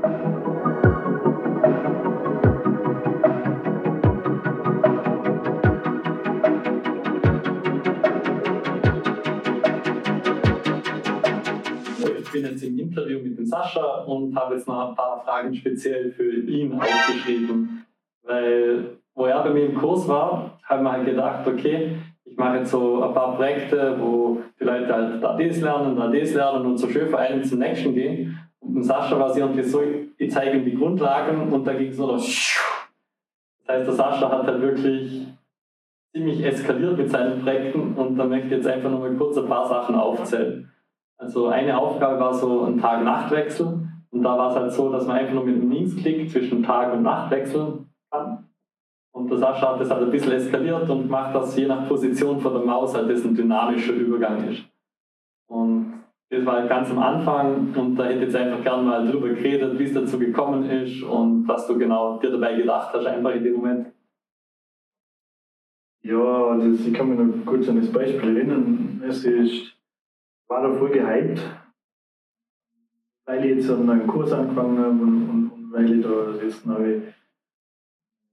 Ich bin jetzt im Interview mit dem Sascha und habe jetzt noch ein paar Fragen speziell für ihn aufgeschrieben. Weil, wo er bei mir im Kurs war, habe ich mir halt gedacht, okay, ich mache jetzt so ein paar Projekte, wo die Leute halt da das lernen, da das lernen und so schön von zum nächsten gehen. Sascha war es irgendwie so, ich zeige ihm die Grundlagen und da ging es nur noch. Das heißt, der Sascha hat halt wirklich ziemlich eskaliert mit seinen Projekten und da möchte ich jetzt einfach nur mal kurz ein paar Sachen aufzählen. Also eine Aufgabe war so ein Tag-Nacht-Wechsel und da war es halt so, dass man einfach nur mit einem Linksklick zwischen Tag und Nacht wechseln kann. Und der Sascha hat das halt ein bisschen eskaliert und macht das je nach Position von der Maus halt, dass ein dynamischer Übergang ist. Und das war ganz am Anfang und da hätte ich jetzt einfach gerne mal drüber geredet, wie es dazu gekommen ist und was du genau dir dabei gedacht hast, einfach in dem Moment. Ja, das, ich kann mich noch kurz an das Beispiel erinnern. Es ist, war da voll gehypt, weil ich jetzt einen Kurs angefangen habe und, und, und weil ich da jetzt neue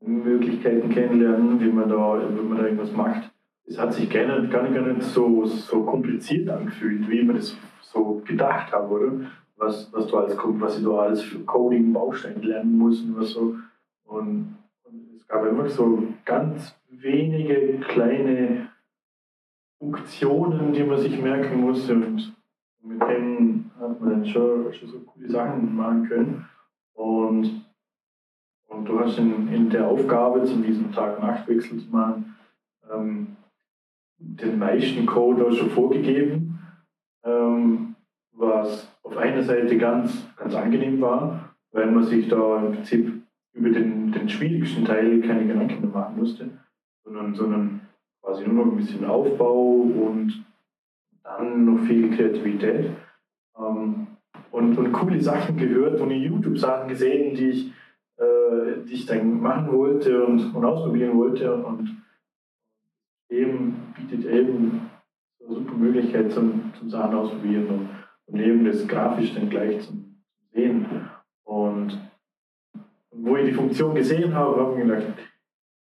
Möglichkeiten kennenlernen, wie man da, wie man da irgendwas macht. Es hat sich gar nicht, gar nicht, gar nicht so, so kompliziert angefühlt, wie man das so gedacht habe, oder? Was, was, du als, was ich alles für Coding-Baustein lernen muss und was so. Und, und es gab immer so ganz wenige kleine Funktionen, die man sich merken musste und mit denen hat man dann schon, schon so coole Sachen machen können. Und und du hast in, in der Aufgabe, zu diesem Tag-Nacht-Wechsel zu machen, ähm, den meisten Code schon vorgegeben, ähm, was auf einer Seite ganz, ganz angenehm war, weil man sich da im Prinzip über den, den schwierigsten Teil keine Gedanken mehr machen musste, sondern, sondern quasi nur noch ein bisschen Aufbau und dann noch viel Kreativität. Ähm, und, und coole Sachen gehört und YouTube-Sachen gesehen, die ich äh, die ich dann machen wollte und, und ausprobieren wollte. Und eben bietet eben Möglichkeit zum, zum Sachen ausprobieren und, und eben das grafisch dann gleich zum Sehen. Und, und wo ich die Funktion gesehen habe, habe ich mir gedacht,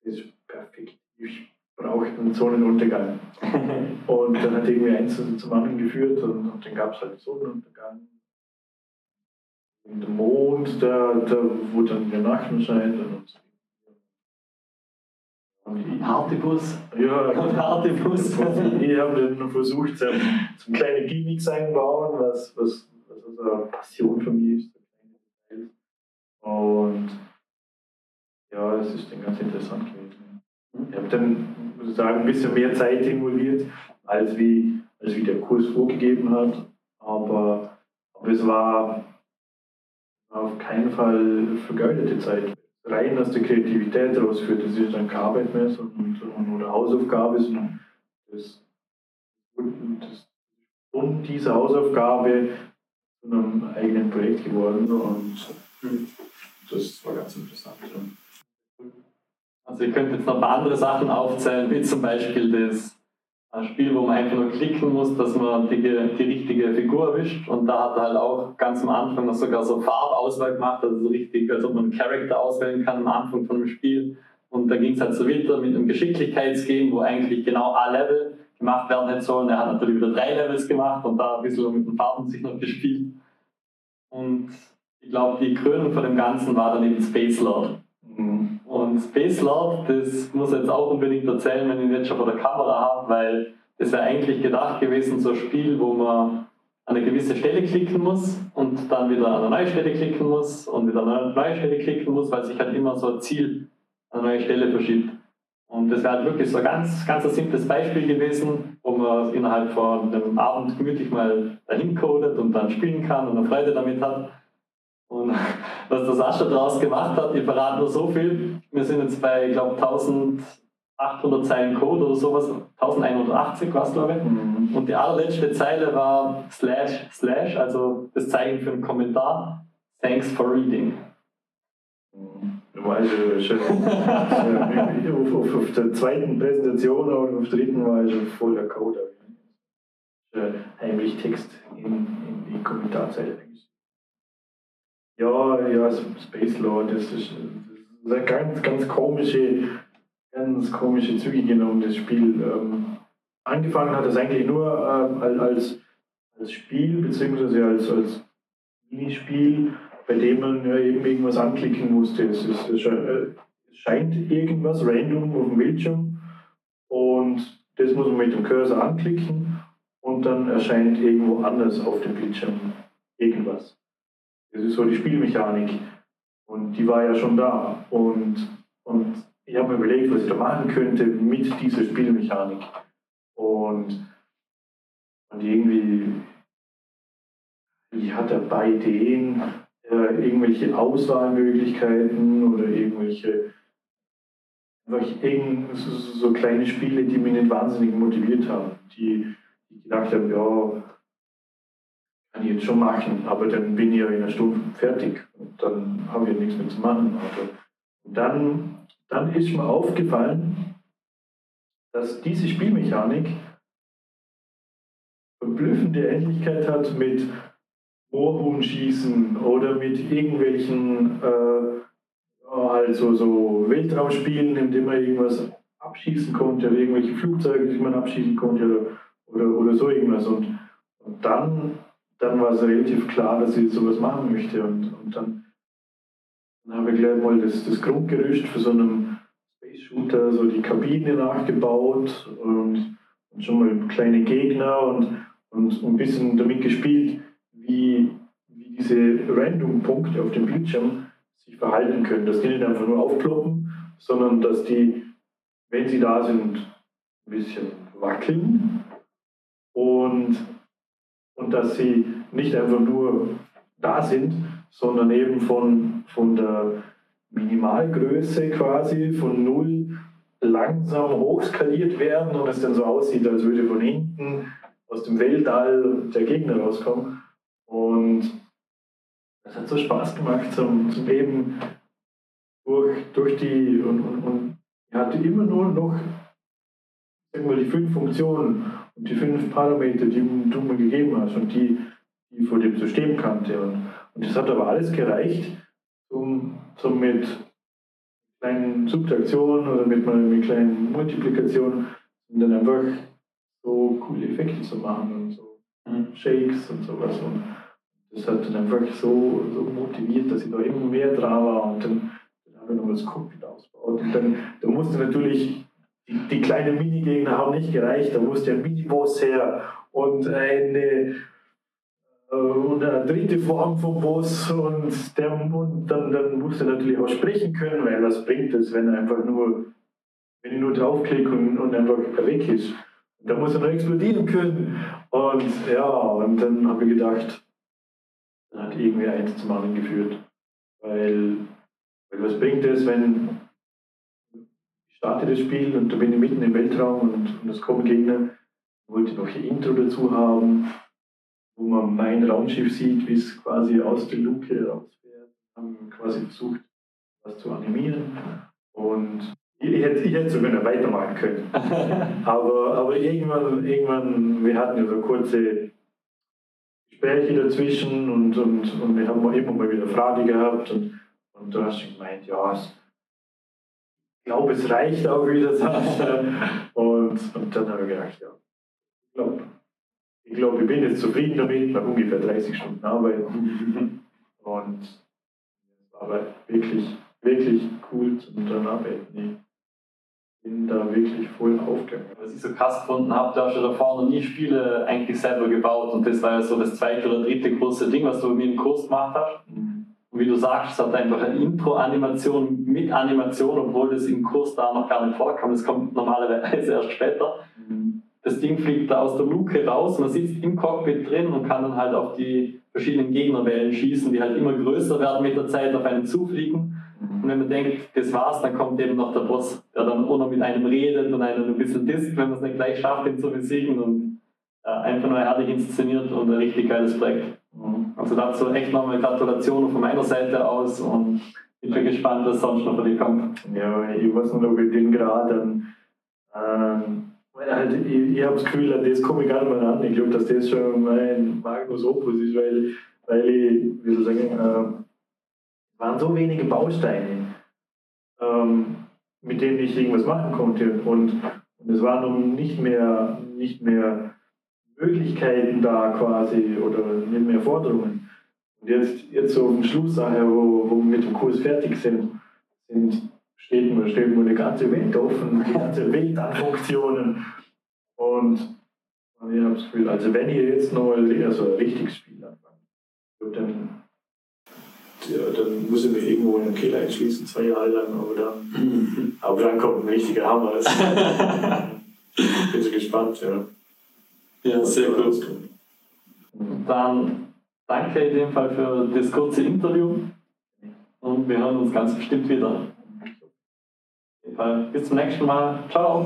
das ist perfekt. Ich brauche einen Sonnenuntergang. und dann hat irgendwie eins zum anderen geführt und, und dann gab es halt Sonnenuntergang der Mond, der, der, wo dann der Nacht scheint. Und, und Hartibus. Ja, Hartibus. Ich habe dann versucht, so, so kleine Gimmicks einbauen, was, was, was also eine Passion von mir ist. Und ja, das ist dann ganz interessant gewesen. Ich habe dann, muss ich sagen, ein bisschen mehr Zeit involviert, als wie, als wie der Kurs vorgegeben hat. Aber, aber es war auf keinen Fall vergeudete Zeit. Rein aus der Kreativität rausführt. Das ist dann keine Arbeit mehr sondern, oder Hausaufgabe, das, das und diese Hausaufgabe zu einem eigenen Projekt geworden und das war ganz interessant. Also ihr könnt jetzt noch ein paar andere Sachen aufzählen, wie zum Beispiel das ein Spiel, wo man einfach nur klicken muss, dass man die, die richtige Figur erwischt. Und da hat er halt auch ganz am Anfang noch sogar so Farbauswahl gemacht, also so richtig, als ob man einen Charakter auswählen kann am Anfang von dem Spiel. Und da ging es halt so weiter mit einem Geschicklichkeitsgame, wo eigentlich genau A-Level gemacht werden hätte sollen. Er hat natürlich wieder drei Levels gemacht und da ein bisschen mit den Farben sich noch gespielt. Und ich glaube, die Krönung von dem Ganzen war dann eben Space Lord. Mhm. Und Space Lord, das muss ich jetzt auch unbedingt erzählen, wenn ich ihn jetzt schon vor der Kamera habe, weil das wäre eigentlich gedacht gewesen, so ein Spiel, wo man an eine gewisse Stelle klicken muss und dann wieder an eine neue Stelle klicken muss und wieder an eine neue Stelle klicken muss, weil sich halt immer so ein Ziel an eine neue Stelle verschiebt. Und das wäre halt wirklich so ein ganz, ganz ein simples Beispiel gewesen, wo man innerhalb von einem Abend gemütlich mal dahin codet und dann spielen kann und eine Freude damit hat. Und was der Sascha daraus gemacht hat, ich verrate nur so viel. Wir sind jetzt bei, ich glaube, 1800 Zeilen Code oder sowas, 1180 war es, glaube ich. Mhm. Und die allerletzte Zeile war slash slash, also das Zeichen für einen Kommentar. Thanks for reading. Du weißt ja schon, auf, auf, auf, der zweiten Präsentation oder auf der dritten war ich schon voll der Code. Heimlich Text in, in die Kommentarzeile Ja, ja, Space Lord, das ist, das ist eine ganz, ganz komische, ganz komische Züge genommen, das Spiel. Ähm, angefangen hat es eigentlich nur ähm, als, als Spiel, beziehungsweise als, als Minispiel, bei dem man ja eben irgendwas anklicken musste. Es, ist, es scheint irgendwas random auf dem Bildschirm und das muss man mit dem Cursor anklicken und dann erscheint irgendwo anders auf dem Bildschirm irgendwas. Das ist so die Spielmechanik. Und die war ja schon da. Und, und ich habe mir überlegt, was ich da machen könnte mit dieser Spielmechanik. Und, und irgendwie, ich hatte bei denen äh, irgendwelche Auswahlmöglichkeiten oder irgendwelche irgend, so, so, kleine Spiele, die mich nicht wahnsinnig motiviert haben, die, die gedacht haben, ja, kann ich jetzt schon machen, aber dann bin ich ja in einer Stunde fertig und dann habe ich ja nichts mehr zu machen. Also, dann, dann ist mir aufgefallen, dass diese Spielmechanik verblüffende Ähnlichkeit hat mit Moorhuhnschießen oder mit irgendwelchen äh, also so Weltraumspielen, in denen man irgendwas abschießen konnte, oder irgendwelche Flugzeuge, die man abschießen konnte oder, oder, oder so irgendwas. Und, und dann, dann war es relativ klar, dass ich sowas machen möchte. Und, und dann, dann habe ich gleich mal das, das Grundgerüst für so einen Space Shooter, so die Kabine nachgebaut und, und schon mal kleine Gegner und, und ein bisschen damit gespielt, wie, wie diese Random-Punkte auf dem Bildschirm sich verhalten können. Dass die nicht einfach nur aufploppen, sondern dass die, wenn sie da sind, ein bisschen wackeln und, und dass sie nicht einfach nur da sind, sondern eben von, von der Minimalgröße quasi, von null langsam hochskaliert werden und es dann so aussieht, als würde von hinten aus dem Weltall der Gegner rauskommen. Und das hat so Spaß gemacht zum, zum eben durch, durch die und, und, und hatte immer nur noch wir, die fünf Funktionen und die fünf Parameter, die du mir gegeben hast und die, die vor dem System kannte. Und, und das hat aber alles gereicht, um, um mit kleinen Subtraktionen oder mit, mit kleinen Multiplikationen dann einfach so coole Effekte zu machen und so mhm. Shakes und sowas. Und das hat dann einfach so, so motiviert, dass ich da immer mehr dran war und dann, dann habe ich noch das Cockpit ausgebaut. Und dann, dann musste natürlich, die, die kleinen Minigegner haben nicht gereicht, da musste ein Miniboss her und eine, äh, und eine dritte Form vom Boss und, der, und dann, dann musste er natürlich auch sprechen können, weil was bringt es, wenn einfach nur, wenn ich nur draufklicke und, und einfach weg ist. Da muss er noch explodieren können. Und ja, und dann habe ich gedacht, dann hat irgendwie eins zum anderen geführt. Weil, weil was bringt es, wenn starte das Spiel und da bin ich mitten im Weltraum und, und es kommen Gegner, wollte noch ein Intro dazu haben, wo man mein Raumschiff sieht, wie es quasi aus der Luke rausfährt. Haben quasi versucht, was zu animieren. Und ich hätte, ich hätte sogar noch weitermachen können. aber, aber irgendwann, irgendwann, wir hatten ja so kurze Gespräche dazwischen und, und, und wir haben immer mal wieder Fragen gehabt und, und du hast schon gemeint, ja, ich glaube, es reicht auch wieder. und, und dann habe ich gedacht, ja, ich glaube, ich, glaub, ich bin jetzt zufrieden damit, nach ungefähr 30 Stunden Arbeit. und aber wirklich, wirklich cool zum dran arbeiten bin da wirklich voll aufgegangen. Was ich so krass gefunden habe, da hast du davor noch nie Spiele eigentlich selber gebaut und das war ja so das zweite oder dritte große Ding, was du mit dem Kurs gemacht hast. Mhm. Und wie du sagst, es hat einfach eine Intro-Animation mit Animation, obwohl das im Kurs da noch gar nicht vorkam. Das kommt normalerweise erst später. Das Ding fliegt da aus der Luke raus, man sitzt im Cockpit drin und kann dann halt auf die verschiedenen Gegnerwellen schießen, die halt immer größer werden mit der Zeit, auf einen zufliegen. Und wenn man denkt, das war's, dann kommt eben noch der Boss, der dann auch noch mit einem redet und einen ein bisschen disst, wenn man es nicht gleich schafft, ihn zu besiegen. Und äh, einfach nur herrlich inszeniert und ein richtig geiles Projekt. Also dazu echt nochmal Gratulation von meiner Seite aus und ich bin gespannt, was sonst noch für dich kommt. Ja, ich weiß nicht, ob ich den gerade. Ähm, halt, ich, ich habe das Gefühl, an das komme ich gar nicht mehr an. Ich glaube, dass das schon mein Magnus Opus ist, weil, weil ich, wie soll ich sagen, äh, waren so wenige Bausteine, ähm, mit denen ich irgendwas machen konnte. Und, und es waren nun nicht mehr, nicht mehr Möglichkeiten da quasi oder nicht mehr Forderungen. Und jetzt, jetzt so am Schluss, wo, wo wir mit dem Kurs fertig sind, sind steht mir, steht mir eine ganze Welt offen, die ganze Welt an Funktionen. Und ich habe das Gefühl, also wenn ihr jetzt nochmal eher so ein richtiges Spiel anfangt, dann, ja, dann muss ich mir irgendwo in den Keller einschließen, zwei Jahre lang, aber dann, aber dann kommt ein richtiger Hammer. Also, bin so gespannt, ja. Ja, sehr gut. Dann danke in dem Fall für das kurze Interview und wir hören uns ganz bestimmt wieder. Bis zum nächsten Mal. Ciao.